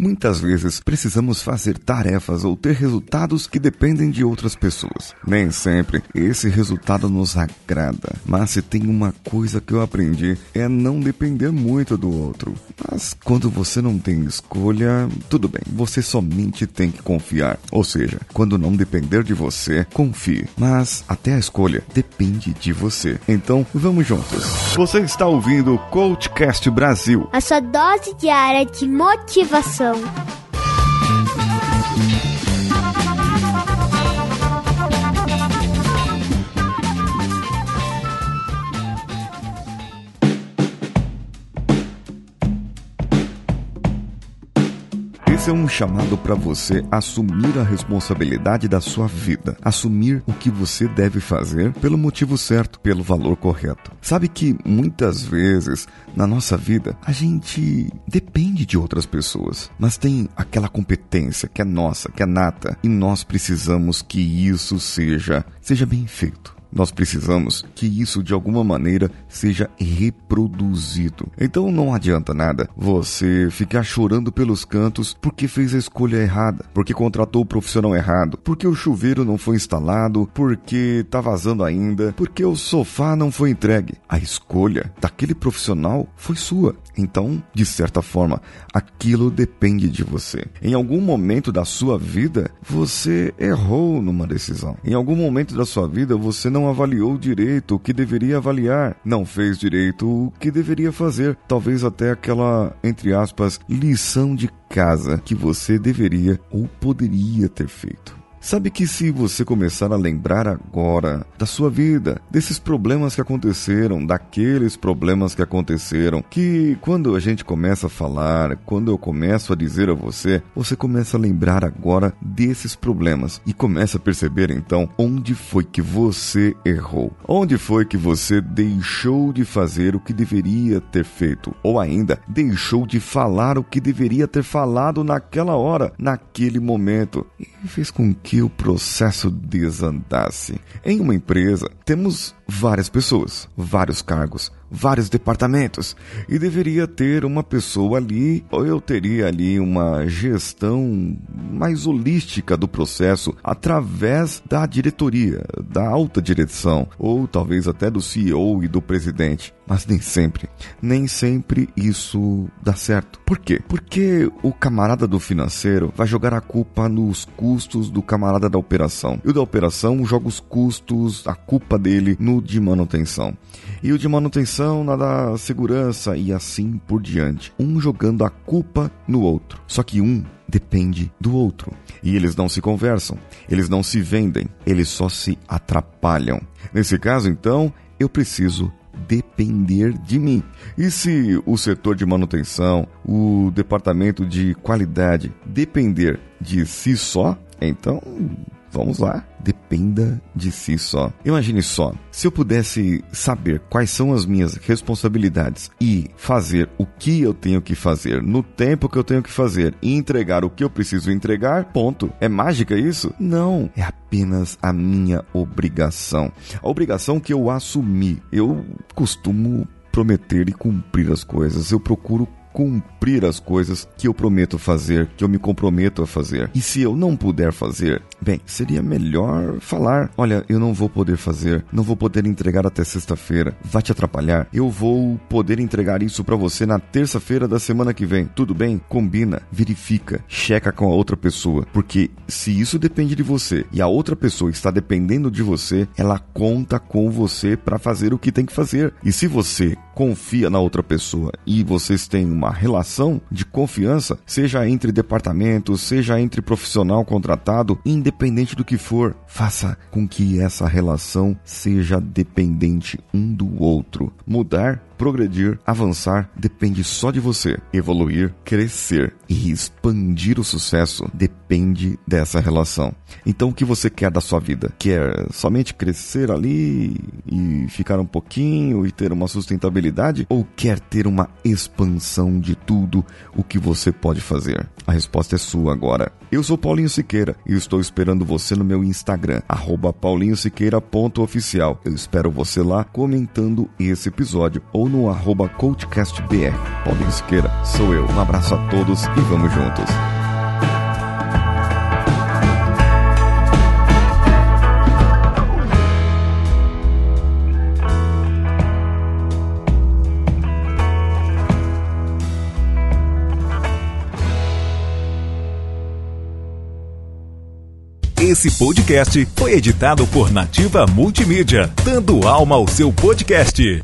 Muitas vezes precisamos fazer tarefas ou ter resultados que dependem de outras pessoas. Nem sempre esse resultado nos agrada, mas se tem uma coisa que eu aprendi é não depender muito do outro. Mas quando você não tem escolha, tudo bem, você somente tem que confiar. Ou seja, quando não depender de você, confie. Mas até a escolha depende de você. Então vamos juntos. Você está ouvindo o Coachcast Brasil a sua dose diária de motivação coração. Esse é um chamado para você assumir a responsabilidade da sua vida, assumir o que você deve fazer pelo motivo certo, pelo valor correto. Sabe que muitas vezes na nossa vida a gente depende de outras pessoas, mas tem aquela competência que é nossa, que é nata, e nós precisamos que isso seja seja bem feito. Nós precisamos que isso de alguma maneira seja reproduzido. Então não adianta nada você ficar chorando pelos cantos porque fez a escolha errada, porque contratou o profissional errado, porque o chuveiro não foi instalado, porque está vazando ainda, porque o sofá não foi entregue. A escolha daquele profissional foi sua. Então, de certa forma, aquilo depende de você. Em algum momento da sua vida, você errou numa decisão. Em algum momento da sua vida, você não avaliou direito o que deveria avaliar, não fez direito o que deveria fazer, talvez até aquela, entre aspas, lição de casa que você deveria ou poderia ter feito. Sabe que se você começar a lembrar agora da sua vida, desses problemas que aconteceram, daqueles problemas que aconteceram, que quando a gente começa a falar, quando eu começo a dizer a você, você começa a lembrar agora desses problemas e começa a perceber então onde foi que você errou, onde foi que você deixou de fazer o que deveria ter feito, ou ainda deixou de falar o que deveria ter falado naquela hora, naquele momento, e fez com que que o processo desandasse. Em uma empresa, temos várias pessoas, vários cargos, vários departamentos e deveria ter uma pessoa ali, ou eu teria ali uma gestão mais holística do processo através da diretoria, da alta direção, ou talvez até do CEO e do presidente. Mas nem sempre, nem sempre isso dá certo. Por quê? Porque o camarada do financeiro vai jogar a culpa nos custos do camarada da operação. E o da operação joga os custos, a culpa dele de manutenção. E o de manutenção na da segurança e assim por diante. Um jogando a culpa no outro. Só que um depende do outro. E eles não se conversam, eles não se vendem, eles só se atrapalham. Nesse caso, então, eu preciso depender de mim. E se o setor de manutenção, o departamento de qualidade depender de si só, então Vamos lá, dependa de si só. Imagine só, se eu pudesse saber quais são as minhas responsabilidades e fazer o que eu tenho que fazer no tempo que eu tenho que fazer e entregar o que eu preciso entregar, ponto. É mágica isso? Não, é apenas a minha obrigação. A obrigação que eu assumi. Eu costumo prometer e cumprir as coisas. Eu procuro cumprir as coisas que eu prometo fazer, que eu me comprometo a fazer. E se eu não puder fazer, bem, seria melhor falar: olha, eu não vou poder fazer, não vou poder entregar até sexta-feira, vai te atrapalhar. Eu vou poder entregar isso para você na terça-feira da semana que vem. Tudo bem? Combina, verifica, checa com a outra pessoa, porque se isso depende de você e a outra pessoa está dependendo de você, ela conta com você para fazer o que tem que fazer. E se você confia na outra pessoa e vocês têm uma relação de confiança, seja entre departamentos, seja entre profissional contratado, independente do que for, faça com que essa relação seja dependente um do outro. Mudar progredir, avançar depende só de você. Evoluir, crescer e expandir o sucesso depende dessa relação. Então, o que você quer da sua vida? Quer somente crescer ali e ficar um pouquinho e ter uma sustentabilidade? Ou quer ter uma expansão de tudo o que você pode fazer? A resposta é sua agora. Eu sou Paulinho Siqueira e estou esperando você no meu Instagram, paulinhosiqueira.oficial. Eu espero você lá comentando esse episódio ou ou no arroba coachcastbr. Paulinho Siqueira, sou eu. Um abraço a todos e vamos juntos. Esse podcast foi editado por Nativa Multimídia, dando alma ao seu podcast.